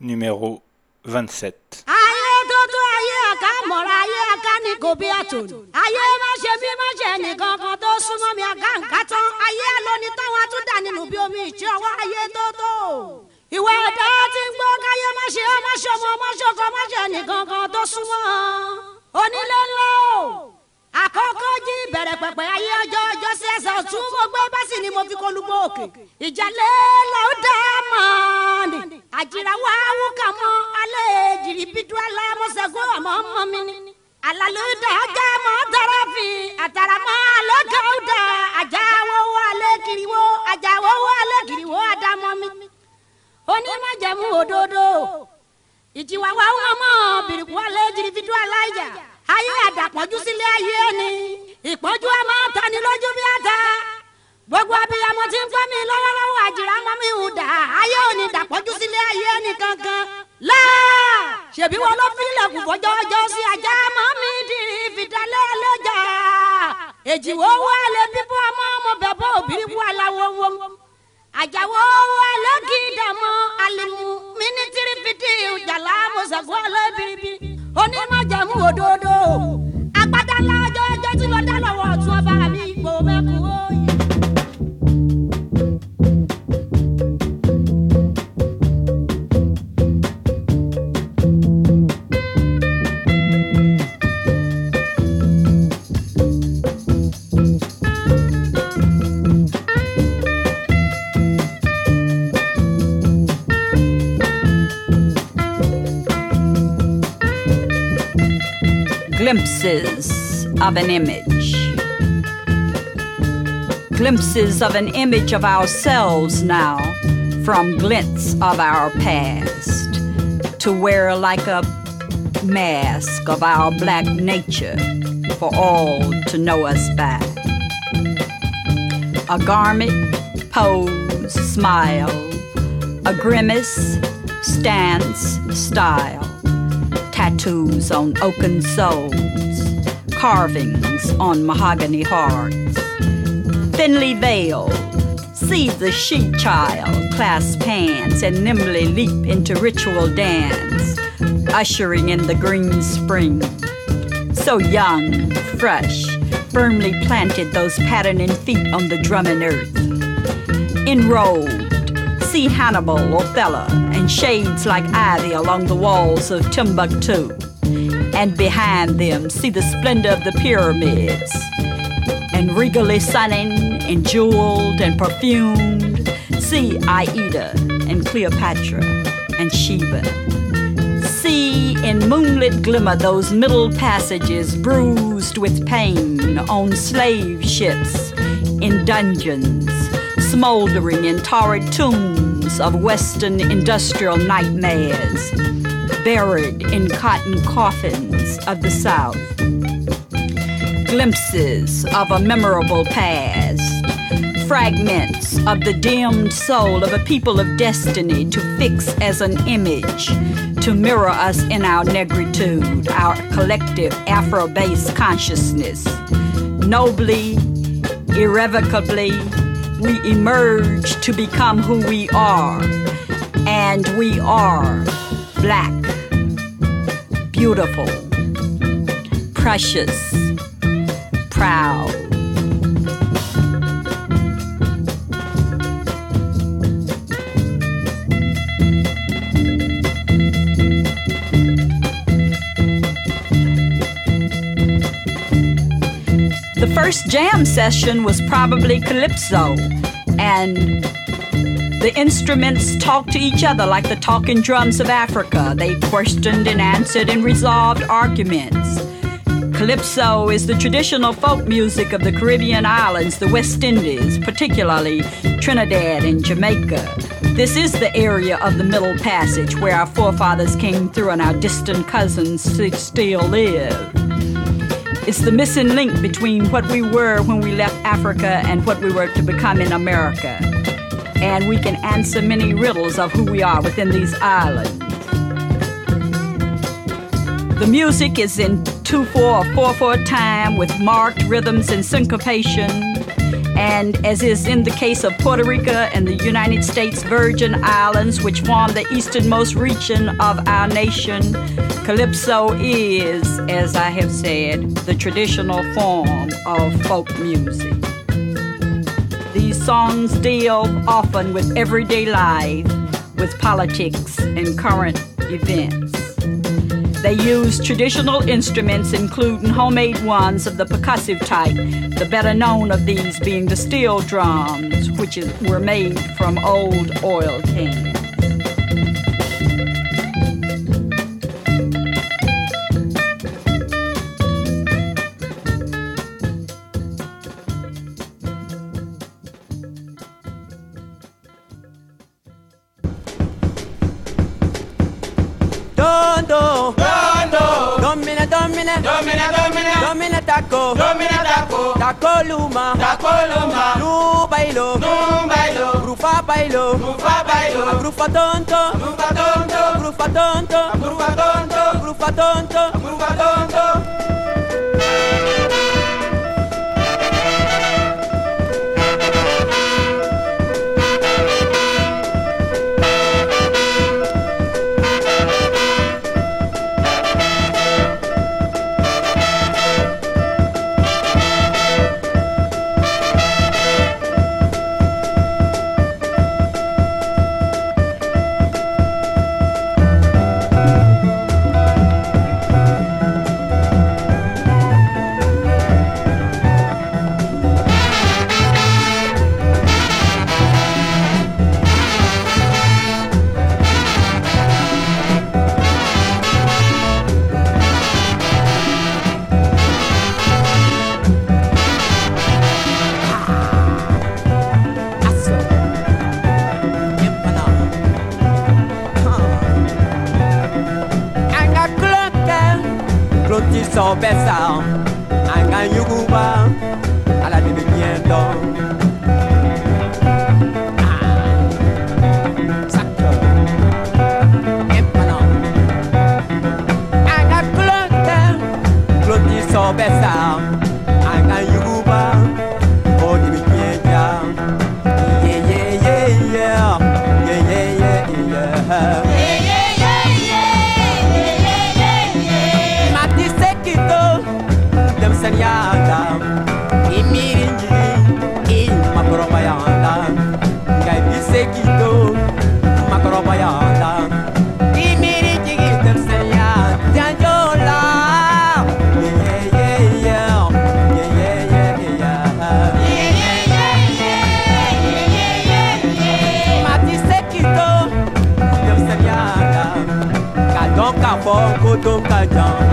Numéro 27. ayé tó tó ayé àká mọ̀ra ayé àká ní kò bí àtòní. ayé má ṣe bí má ṣe nìkan kan tó súnmọ́ mi àká nǹkan tán. ayé lóní táwọn àtúndà nínú bí omi ìṣe ọwọ́ ayé tó tó. ìwà ẹ̀dá ti ń gbọ́ káyé má ṣe ọmọ ṣe ọmọ ọmọ ṣe ọkọ má ṣe ẹnìkan kan tó súnmọ́. Onílé ńlá o. Àkọ́kọ́ jí bẹ̀rẹ̀ pẹ̀pẹ̀ ayé ọjọ́ ọjọ́ sí ẹsẹ̀ ọ̀tún. Mo gbé bẹ́sì ni mo fi kọlu mọ́ òkè. Ìjàlẹ̀ lọ́ọ́ dá mọ́ọ̀nì àjìrà wà áwù kà mọ́. Alẹ́ èjìrì bídú alámọ́sẹ̀gún àmọ́ mọ́ mi ni. Àlàlùdà ọjà mọ́ tọrọ fi. Àtàràmọ́ àlọ́kọ̀ọ́dà àjáwó wọlé kiriwó àjáwó wọlé kiriwó àdámọ́ mi onímọ̀jẹ̀mú òdodo. Ìjìwà wà wọ́n mọ́ bìrìkù alẹ́ jìrì bídú aláìjà. Ayé àdàpọ̀jù sílé ayé ẹni ìpọ́njú máa tani lójú bí ata. Gbogbo abiyamọ tí ń gbọ́ mi lọ́wọ́lọ́wọ́ àjìrà mọ́ mi hù dà. Ayé òní dàpọ̀jù sílé ayé ẹni kankan. Láà ṣèbí wọn ló fílẹ̀ kù fọjọ́ ọjọ́ sí ajá mọ́ mi dìrì fìdálẹ́ lọ́jà. Èjìwò owó alẹ́ bíbọ́ ọmọ ọmọ bẹ̀bọ́ òbírí wọ. aláwọ̀ àjàwó ẹlẹ́gìdàmọ́ alimu mínísírì fìdí ìjàlá mọ̀sàgùn ọlọ́bìrìbì onímọ̀jẹ̀mú òdodo agbádá ńlá ọjọ́ ẹjọ́ tí lọ́ọ́ dá lọ́wọ́ ọ̀tún. Glimpses of an image. Glimpses of an image of ourselves now from glints of our past to wear like a mask of our black nature for all to know us by. A garment, pose, smile, a grimace, stance, style tattoos on oaken soles, carvings on mahogany hearts. Thinly veiled, see the she child clasp hands and nimbly leap into ritual dance, ushering in the green spring. So young, fresh, firmly planted those patterning feet on the drumming earth. Enrolled, see Hannibal, Othello, and shades like ivy along the walls of Timbuktu. And behind them, see the splendor of the pyramids. And regally sunning, and jeweled, and perfumed, see Aida and Cleopatra and Sheba. See in moonlit glimmer those middle passages bruised with pain on slave ships, in dungeons, smoldering in torrid tombs of Western industrial nightmares, buried in cotton coffins of the South. Glimpses of a memorable past, fragments of the dimmed soul of a people of destiny to fix as an image, to mirror us in our negritude, our collective Afro based consciousness. Nobly, irrevocably, we emerge to become who we are. And we are black, beautiful, precious, proud. First jam session was probably Calypso, and the instruments talked to each other like the talking drums of Africa. They questioned and answered and resolved arguments. Calypso is the traditional folk music of the Caribbean islands, the West Indies, particularly Trinidad and Jamaica. This is the area of the Middle Passage where our forefathers came through and our distant cousins still live. It's the missing link between what we were when we left Africa and what we were to become in America. and we can answer many riddles of who we are within these islands. The music is in 2 4 or 4 4 time with marked rhythms and syncopation. And as is in the case of Puerto Rico and the United States Virgin Islands, which form the easternmost region of our nation, Calypso is, as I have said, the traditional form of folk music. These songs deal often with everyday life, with politics and current events. They use traditional instruments, including homemade ones of the percussive type, the better known of these being the steel drums, which were made from old oil cans. Taco, taco luma, taco luma, bailo, lu bailo, grufa bailo, grufa bailo, grufa tonto, grufa tonto, grufa tonto, grufa tonto, grufa tonto, grufa tonto. Ver um joelhão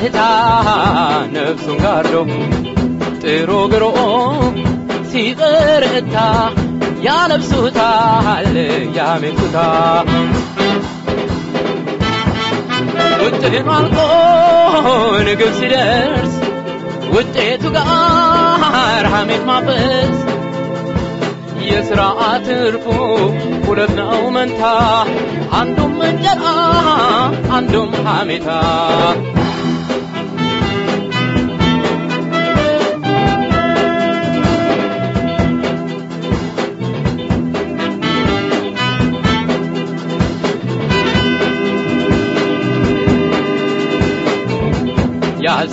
ከደስታ ነፍሱን ጋርዶ ጥሮ ግሮ ሲበረታ ያለብሱታል ያሜቱታ ውጥኑ አልቆ ንግብ ሲደርስ ውጤቱ ጋር ሐሜት ማበስ የሥራ ትርፉ ሁለት ነው መንታ። አንዱም እንጀራ አንዱም ሐሜታ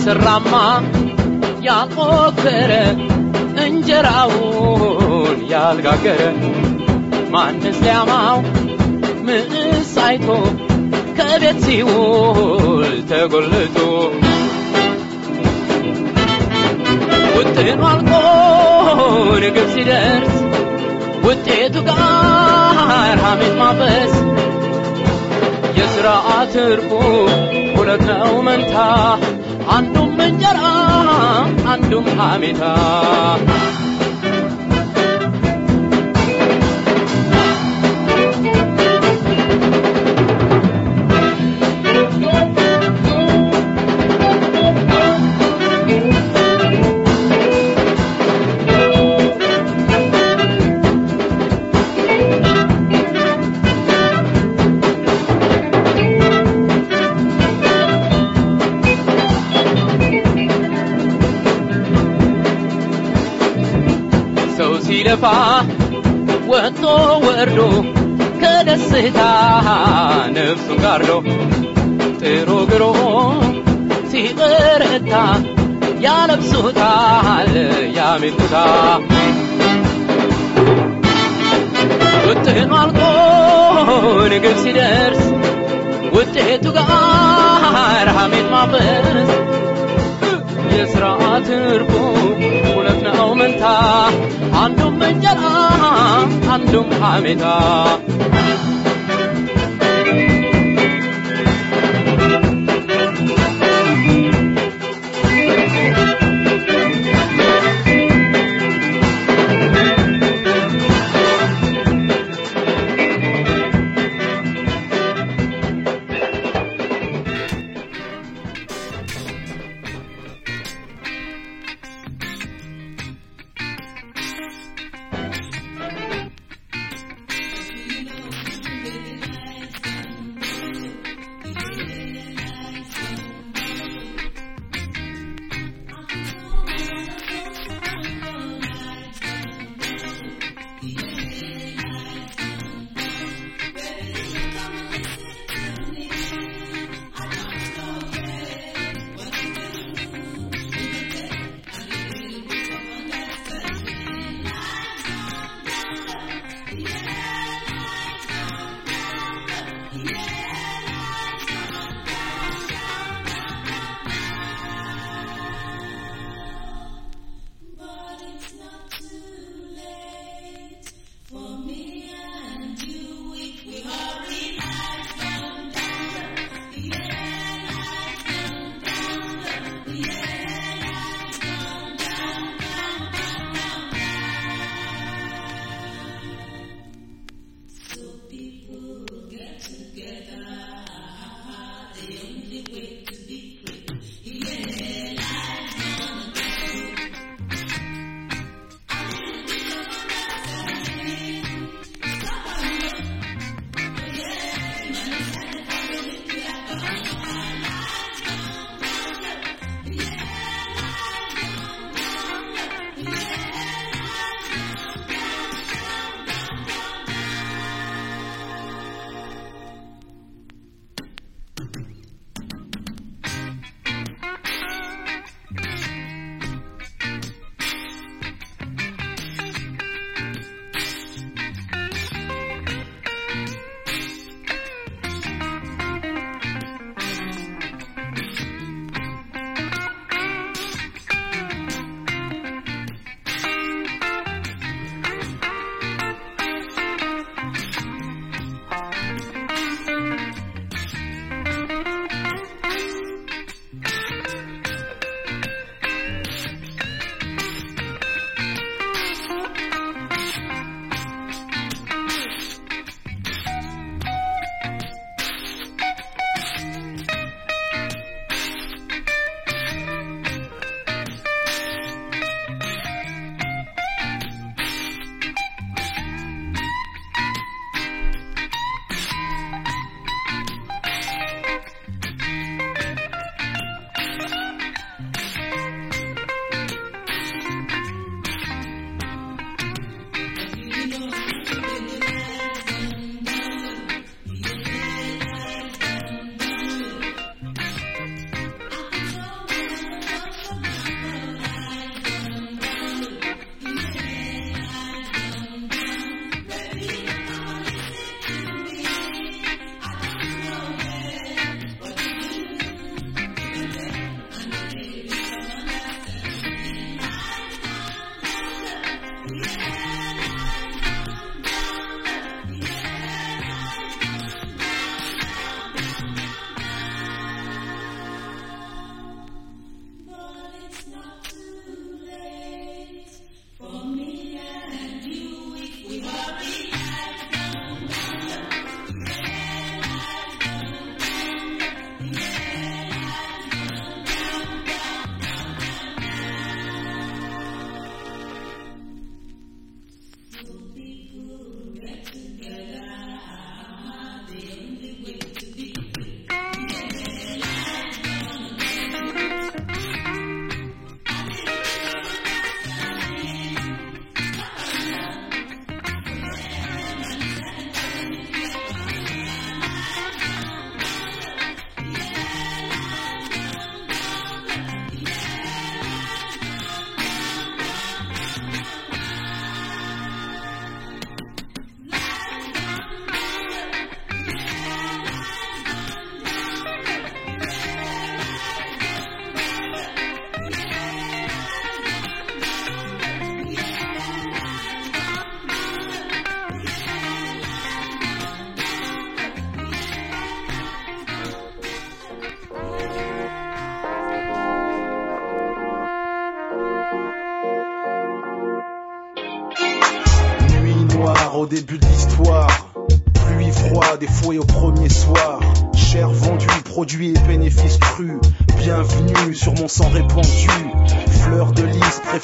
ያልሰራማ ያልሞከረ እንጀራውን ያልጋገረ ማንስ ሊያማው ምንስ አይቶ ከቤት ሲውል ተጎልቶ? ውጥኑ አልቆ ንግብ ሲደርስ ውጤቱ ጋር ሐሜት ማበስ የሥራ ትርፉ ሁለት ነው መንታ አንዱም እንጀራ አንዱም ሐሜታ ሰው ሲለፋ ወጥቶ ወርዶ ከደስታ ነፍሱን ጋርዶ ጥሮ ግሮ ሲበረታ ያለብሱታል ያሜቱታ ውጥኑ አልቆ ንግብ ሲደርስ ውጤቱ ጋር ሐሜት ማበስ የሥራ ትርፉ أنتم حامدها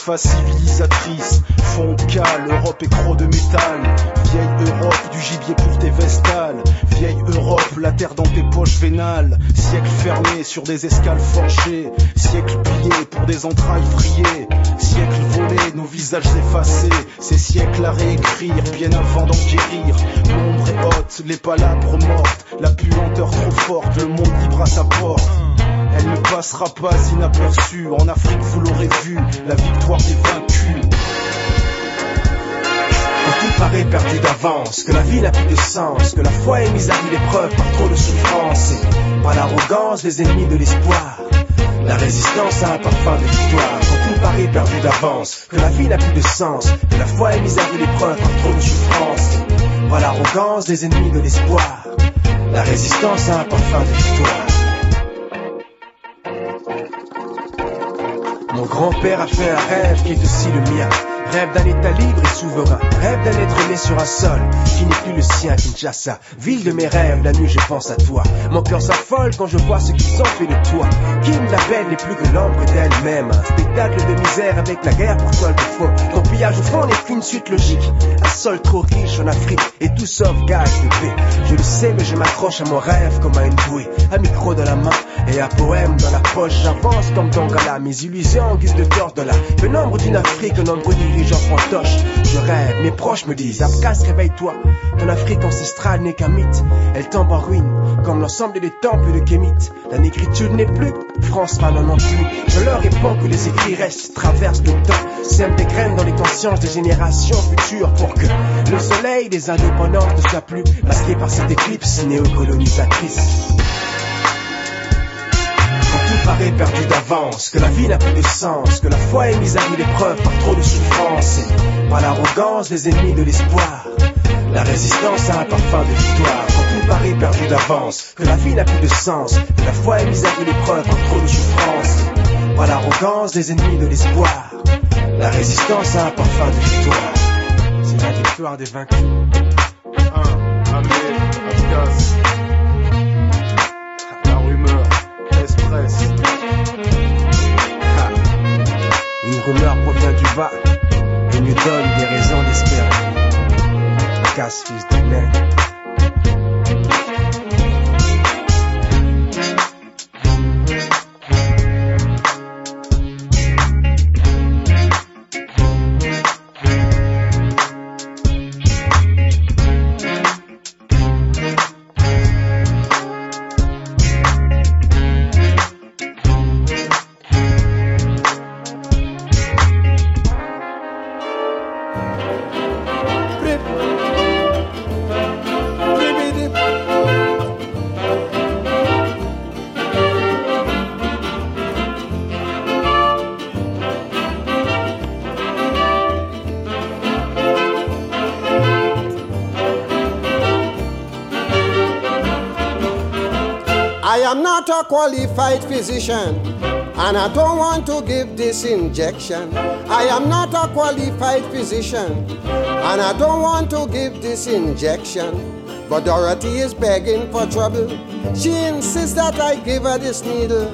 lys, préface civilisatrice. Fond cale, Europe et croc de métal. Vieille Europe, du gibier pour tes vestales. Vieille Europe, la terre dans tes poches vénales. Siècle fermé sur des escales forgées. Siècle pillé pour des entrailles vrillées. Siècle volé, nos visages effacés. Ces siècles à réécrire, bien avant d'en guérir. L'ombre est haute, les palabres mortes. La puanteur trop forte, le monde libre à sa porte. Ne passera pas inaperçue. En Afrique, vous l'aurez vu, la victoire des vaincus. Quand tout paraît perdu d'avance, que la vie n'a plus de sens, que la foi est mise à rude épreuve par trop de souffrance, et par l'arrogance des ennemis de l'espoir. La résistance a un parfum de victoire. Quand tout paraît perdu d'avance, que la vie n'a plus de sens, que la foi est mise à rude épreuve par trop de souffrance, et par l'arrogance des ennemis de l'espoir. La résistance a un parfum de victoire. Mon grand-père a fait un rêve qui est aussi le mien. Rêve d'un état libre et souverain. Rêve d'un être né sur un sol qui n'est plus le sien, Kinshasa. Ville de mes rêves, la nuit je pense à toi. Mon cœur s'affole quand je vois ce qu'ils ont fait de toi. Kim la belle n'est plus que l'ombre d'elle-même? Un spectacle de misère avec la guerre pour toile de fond. Ton pillage au fond n'est qu'une suite logique. Un sol trop riche en Afrique et tout sauf gage de paix. Je le sais, mais je m'accroche à mon rêve comme à une bouée. Un micro dans la main et un poème dans la poche. J'avance comme Dongala, mes illusions en guise de torse de la pénombre d'une Afrique, un Je rêve, mes proches me disent, Abkas, réveille-toi. Ton Afrique ancestrale n'est qu'un mythe. Elle tombe en ruine, comme l'ensemble des temples de Kémite. La négritude n'est plus, France n'en non plus. Je leur réponds que les écrits restent, traversent le temps. Sèment des graines dans les consciences des générations futures pour que le soleil des indépendances ne soit plus masqué par cette éclipse néocolonisatrice paraît perdu d'avance, que la vie n'a plus de sens, que la foi est mise à mille épreuves par trop de souffrance. Par l'arrogance des ennemis de l'espoir, la résistance a un parfum de victoire. Quand tout paraît perdu d'avance, que la vie n'a plus de sens, que la foi est mise à mille épreuves par trop de souffrance. Par l'arrogance des ennemis de l'espoir, la résistance a un parfum de victoire. C'est la victoire des vaincus. Rumeur provient du bas et nous donne des raisons d'espérer. Casse fils de not a qualified physician, and I don't want to give this injection. I am not a qualified physician, and I don't want to give this injection. But Dorothy is begging for trouble. She insists that I give her this needle.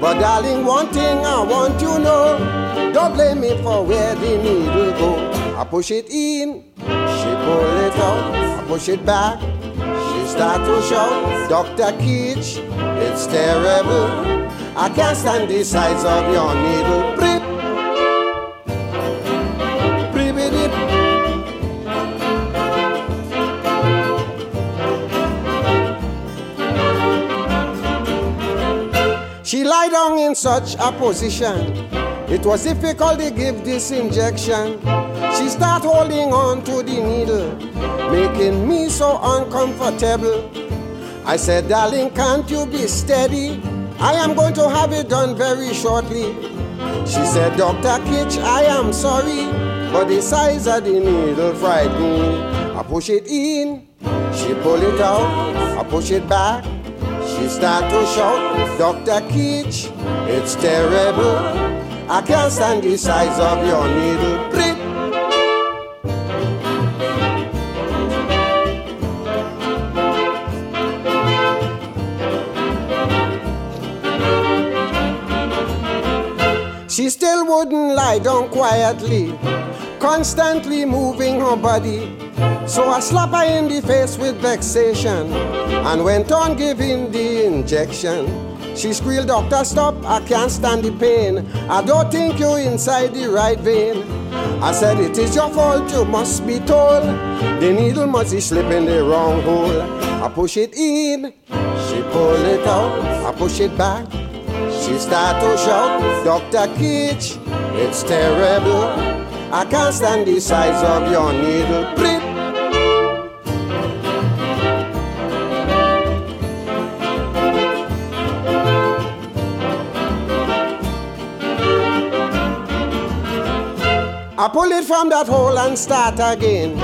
But darling, one thing I want you to know, don't blame me for where the needle go. I push it in, she pull it out. I push it back, she start to shout. Dr. Kitch, it's terrible. I can't stand the size of your needle. Prip, prip-a-dip. She lie down in such a position. It was difficult to give this injection. She start holding on to the needle, making me so uncomfortable. I said, darling, can't you be steady? I am going to have it done very shortly. She said, Dr. Kitch, I am sorry, but the size of the needle frightened me. I push it in, she pull it out, I push it back. She start to shout, Dr. Kitch, it's terrible. I can't stand the size of your needle. Wouldn't lie down quietly, constantly moving her body. So I slapped her in the face with vexation and went on giving the injection. She squealed, Doctor, stop, I can't stand the pain. I don't think you're inside the right vein. I said, It is your fault, you must be told. The needle must be slipping the wrong hole. I push it in, she pull it out. I push it back, she start to shout, Dr. Kitch, it's terrible. I can't stand the size of your needle. prick. I pull it from that hole and start again.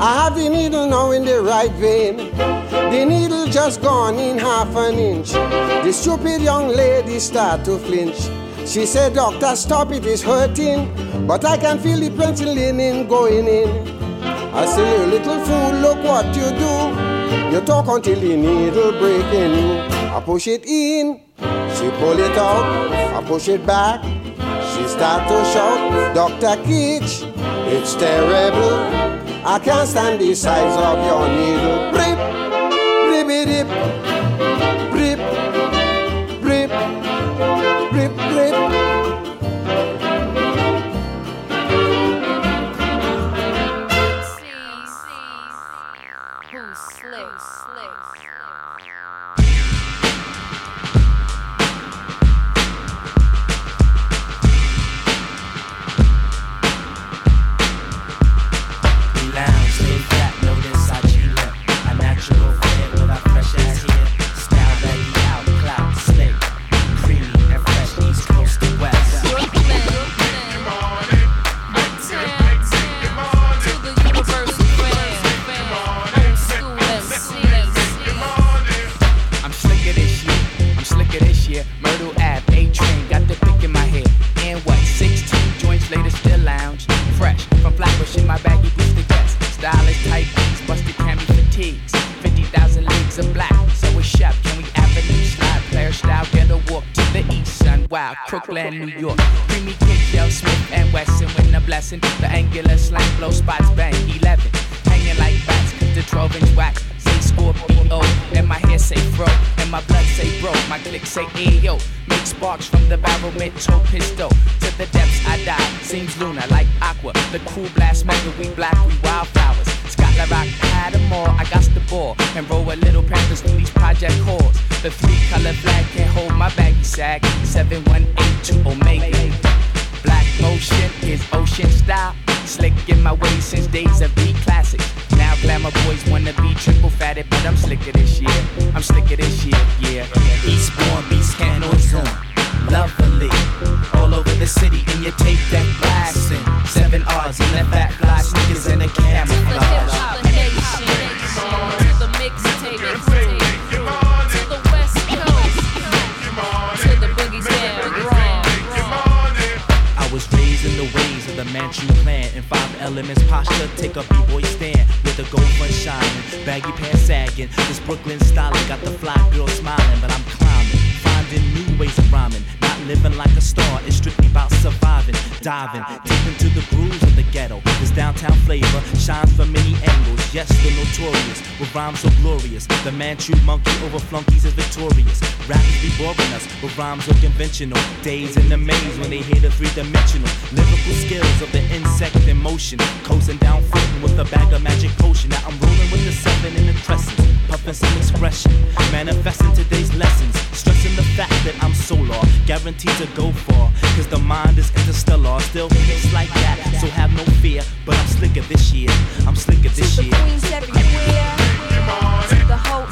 I have the needle now in the right vein. The needle just gone in half an inch. The stupid young lady start to flinch. She said, Doctor, stop it, it's hurting. But I can feel the penicillin going in. I say, you little fool, look what you do. You talk until the needle break in you. I push it in, she pull it out. I push it back, she start to shout, Dr. Kitch, it's terrible. I can't stand the size of your needle. Brip, flavor shines from many angles. Yes, the notorious with rhymes so glorious. The Manchu monkey over flunkies is victorious. Rappers be boring us with rhymes so conventional. Days in the maze when they hear the three-dimensional lyrical skills of the insect in motion. Coasting down floating with a bag of magic potion. Now I'm rolling with the seven in the crescent, some expression, manifesting today's lessons, stressing the fact that I'm solar, guaranteed to go far. Cause the mind is interstellar, still hits like that. So have no fear, but I'm slicker this year. I'm slicker this year. Queens everywhere. To the whole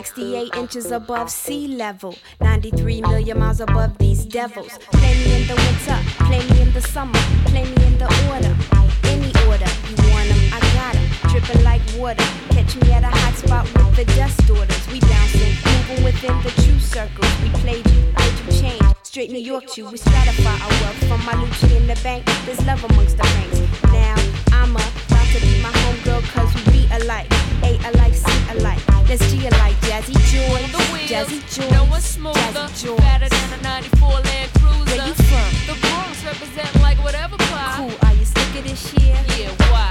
68 inches above sea level. 93 million miles above these devils. Play me in the winter, play me in the summer, play me in the order. Any order, you want 'em, I got 'em. Dripping like water. Catch me at a hot spot with the dust orders. We bouncing, moving within the true circles. We played you, made you change. Straight New York to we stratify our wealth from my Lucci in the bank. There's love amongst the ranks. Now I'm a to be my homegirl cause we be alike. A alike, C alike. Let's G alike. Jazzy Joy. the wheel. Jazzy Joy. No one's smoother, Jazzy Joy. fatter than a 94 Land Cruiser. Where you from? The Bronx represent like whatever pie. Cool. Are you sick of this year? Yeah, why?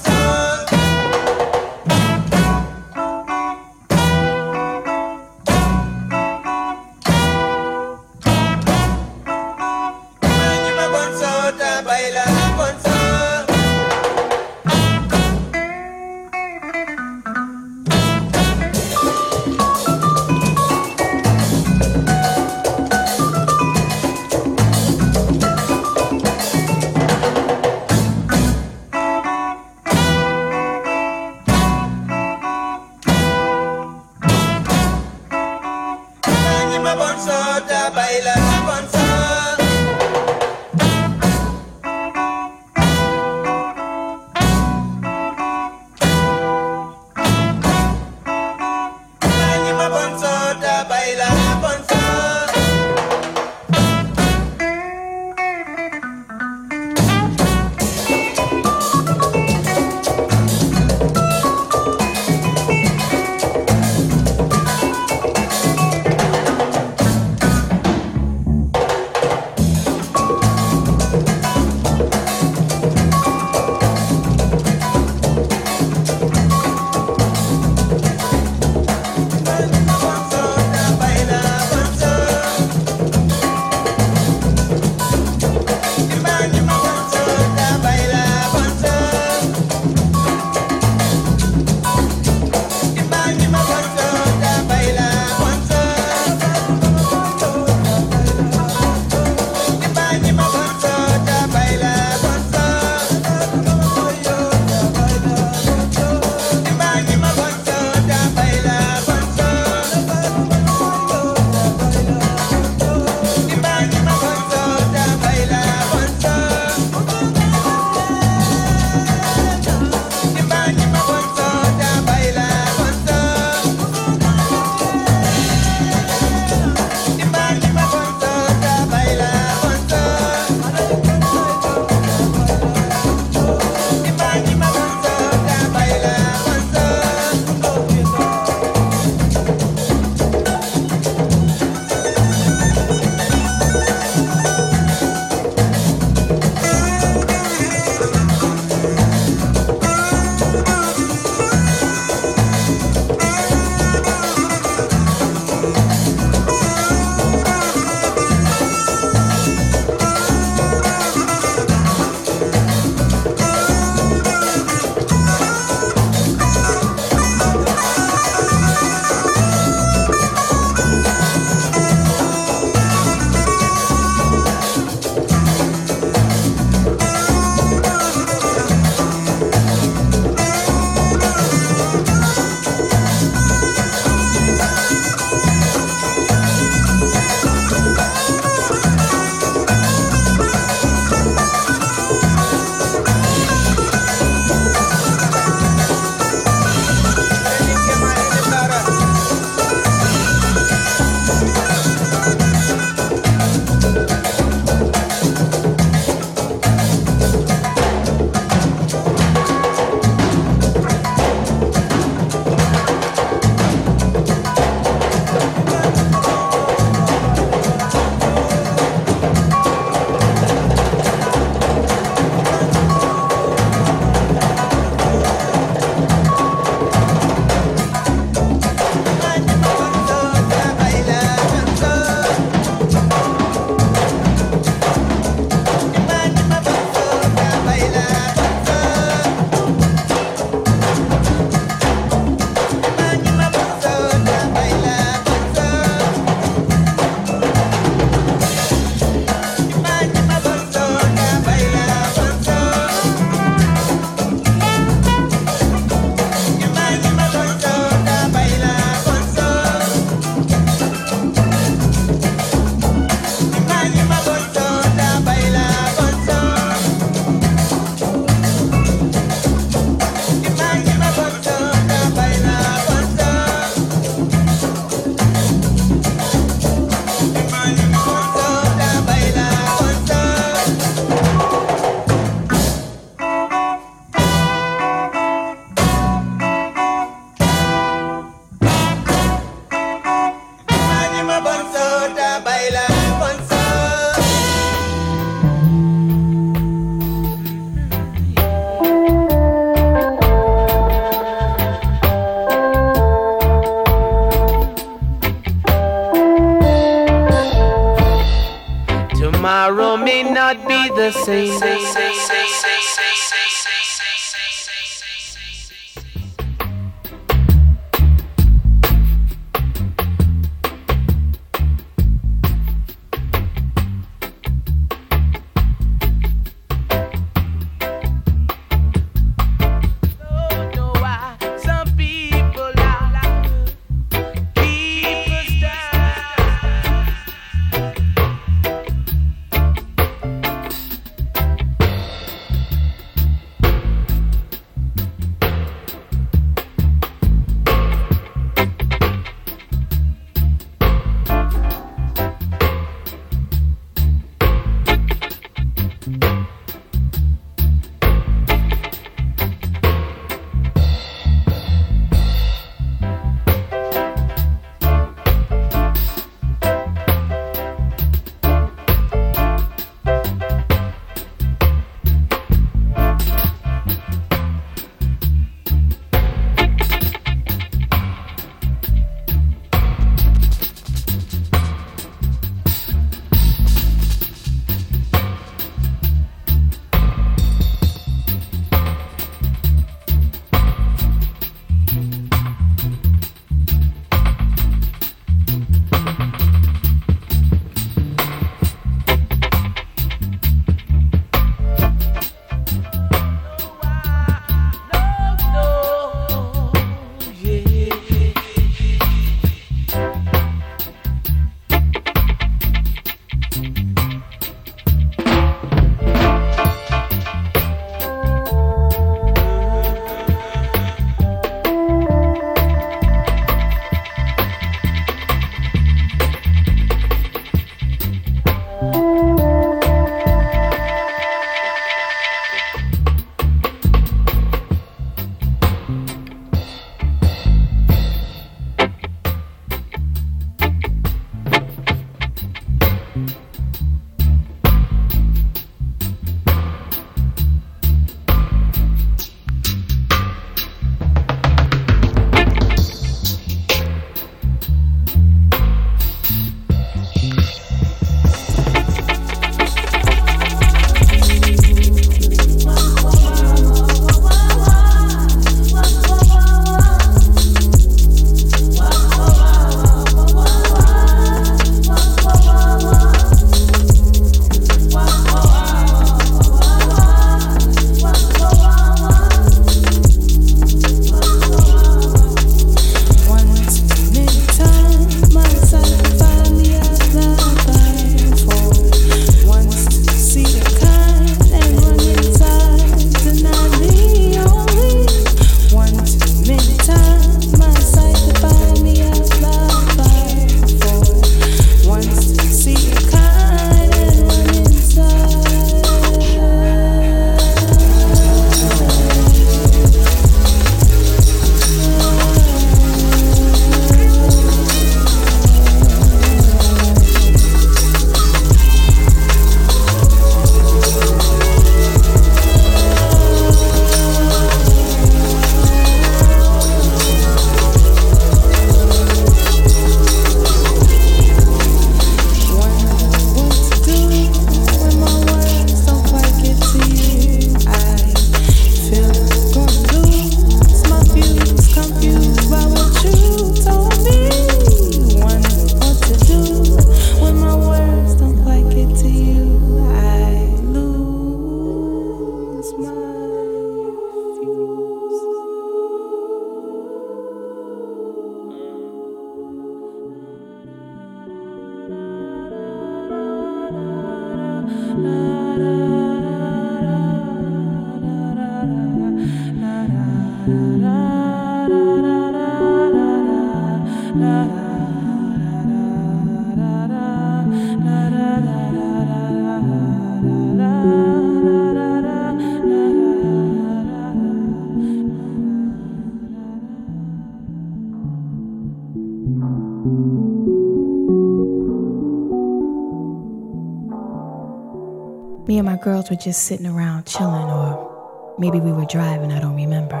Girls were just sitting around chilling, or maybe we were driving, I don't remember.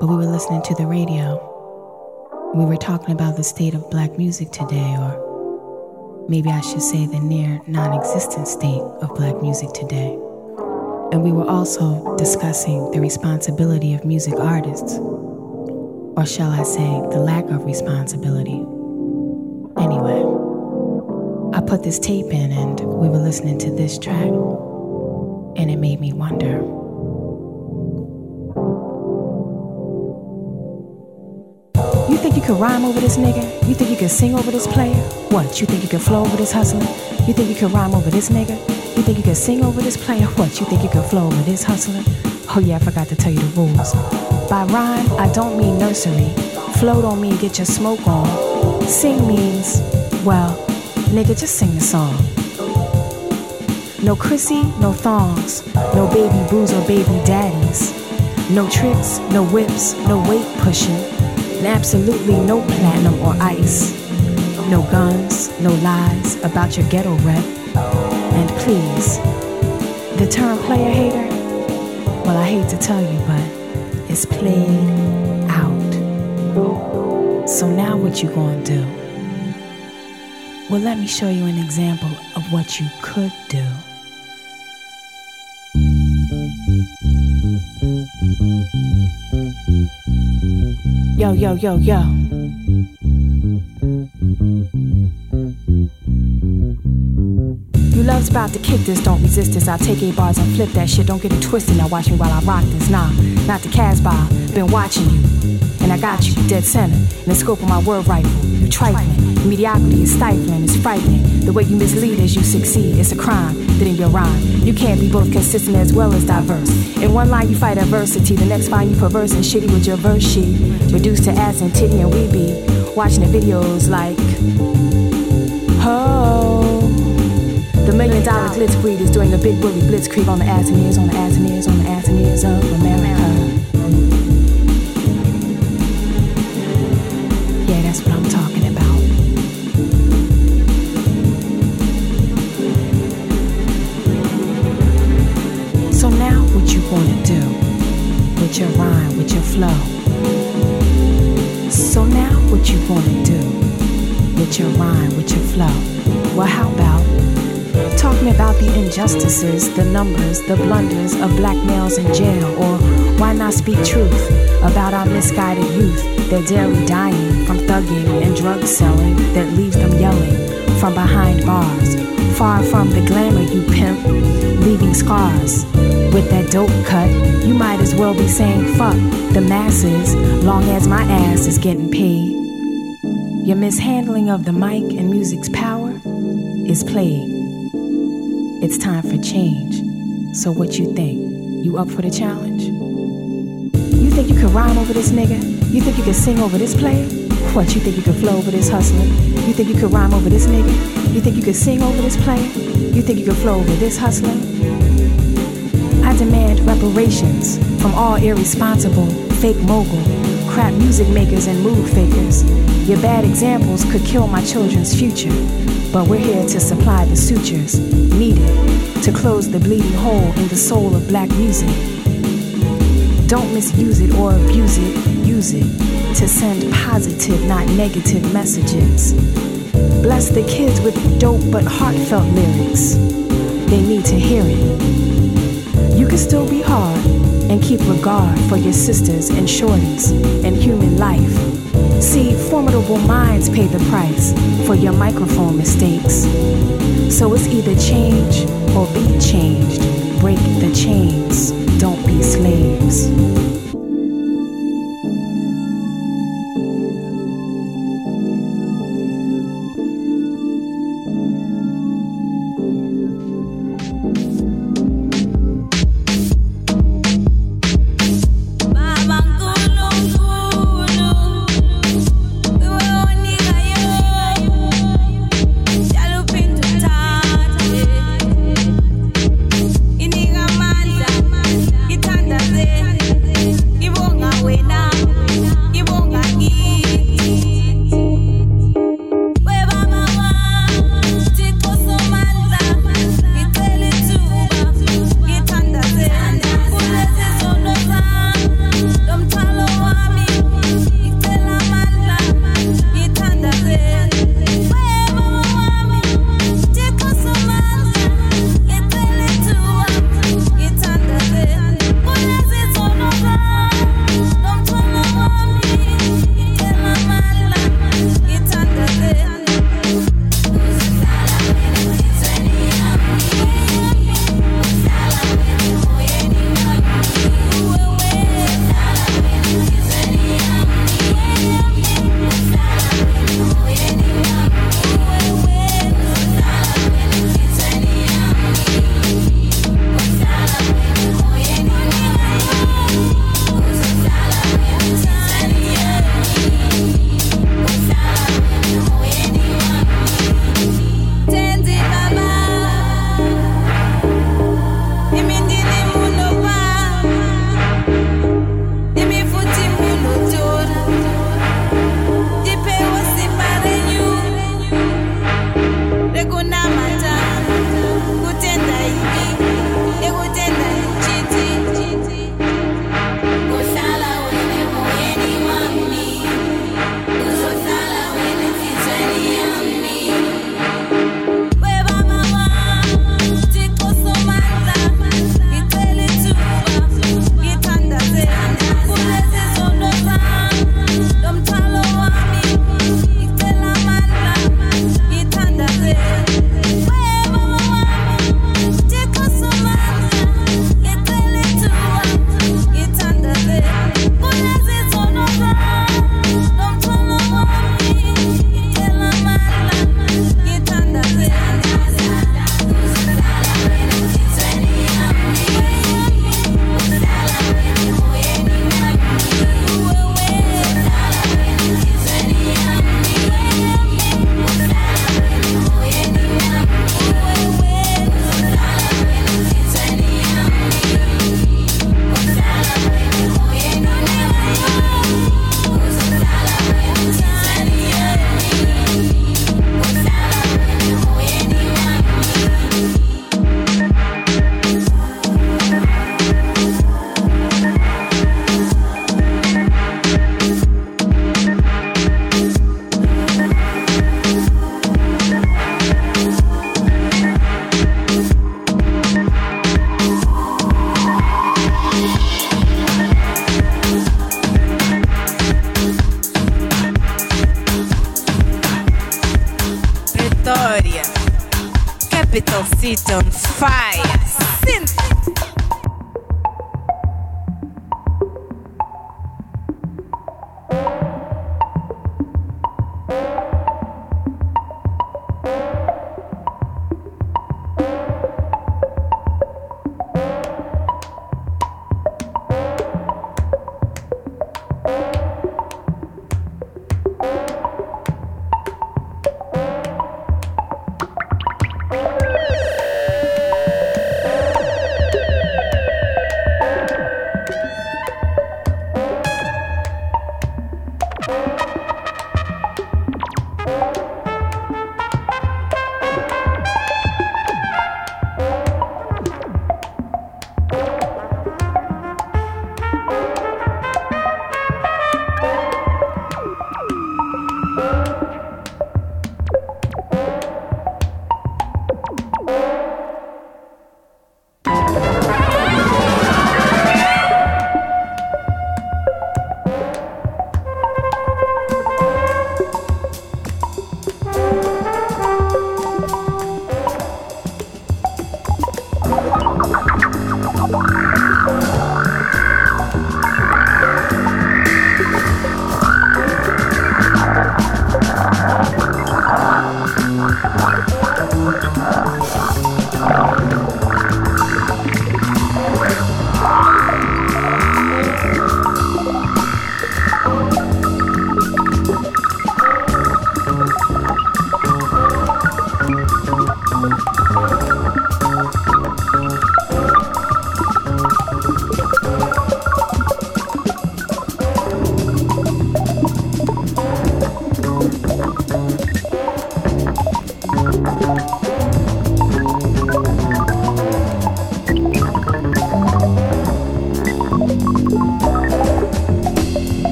But we were listening to the radio. We were talking about the state of black music today, or maybe I should say the near non existent state of black music today. And we were also discussing the responsibility of music artists, or shall I say, the lack of responsibility. Anyway, I put this tape in and we were listening to this track, and it made me wonder. You think you could rhyme over this nigga? You think you could sing over this player? What? You think you could flow over this hustler? You think you could rhyme over this nigga? You think you could sing over this player? What? You think you could flow over this hustler? Oh yeah, I forgot to tell you the rules. By rhyme, I don't mean nursery. Flow don't mean get your smoke on. Sing means, well, nigga, just sing the song. No Chrissy, no thongs, no baby boos or baby daddies. No tricks, no whips, no weight pushing, and absolutely no platinum or ice. No guns, no lies about your ghetto rep. And please, the term player hater, well, I hate to tell you, but it's played out. So now what you gonna do? Well, let me show you an example of what you could do. Yo, yo, yo, yo. You love's about to kick this, don't resist this. I'll take eight bars and flip that shit. Don't get it twisted. Now watch me while I rock this. Nah, not the Casbah. Been watching you. And I got you, dead center. In the scope of my word rifle. You trifling. Mediocrity is stifling, it's frightening. The way you mislead as you succeed, it's a crime that in your rhyme. You can't be both consistent as well as diverse. In one line you fight adversity, the next line you perverse and shitty with your verse sheet. Reduced to ass and titty and we be watching the videos like, oh. The million dollar glitz breed is doing a big bully blitzkrieg on the ass and ears, on the ass and ears, on the ass and ears of America. That's what I'm talking about. So now what you gonna do with your rhyme, with your flow? So now what you gonna do with your rhyme, with your flow? Well, how about talking about the injustices, the numbers, the blunders of black males in jail? Or why not speak truth about our misguided youth? They're daily dying from thugging and drug selling that leaves them yelling from behind bars. Far from the glamour you pimp, leaving scars. With that dope cut, you might as well be saying fuck the masses, long as my ass is getting paid. Your mishandling of the mic and music's power is played. It's time for change. So what you think? You up for the challenge? You think you could rhyme over this nigga? You think you could sing over this player? What, you think you could flow over this hustler? You think you could rhyme over this nigga? You think you could sing over this player? You think you could flow over this hustler? I demand reparations from all irresponsible, fake mogul, crap music makers and mood fakers. Your bad examples could kill my children's future, but we're here to supply the sutures needed to close the bleeding hole in the soul of black music. Don't misuse it or abuse it, use it to send positive, not negative messages. Bless the kids with dope but heartfelt lyrics. They need to hear it. You can still be hard and keep regard for your sisters and shorties and human life. See, formidable minds pay the price for your microphone mistakes. So it's either change or be changed. Break the chains, slaves.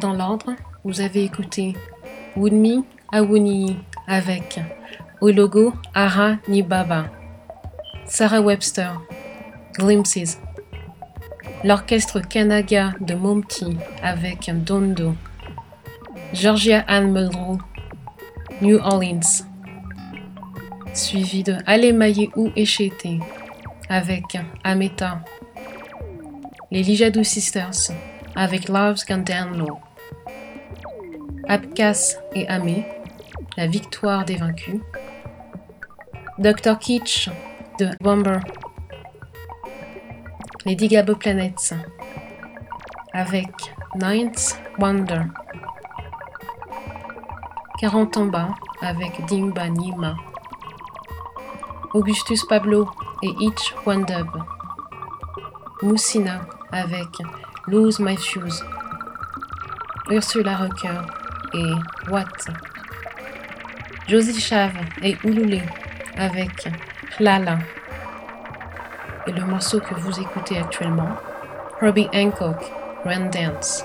Dans l'ordre, vous avez écouté Wunmi Awuni avec Ologo Ara Nibaba, Sarah Webster, Glimpses, l'orchestre Kanaga de Momti avec Dondo, Georgia Anne Mulrow, New Orleans suivi de Alemaye ou Echete avec Ameta, les Lijadou Sisters avec Love's Gone Down Abkas et Amé, La victoire des vaincus, Dr. Kitsch de Bomber, les Digabo Planets avec Ninth Wonder, 40 en avec Dimba Nima, Augustus Pablo et Itch One Dub, Moussina avec Lose My Shoes, Ursula Rucker et What, Josie Chave et Ouloulé avec Lala, et le morceau que vous écoutez actuellement, Herbie Hancock, Run Dance.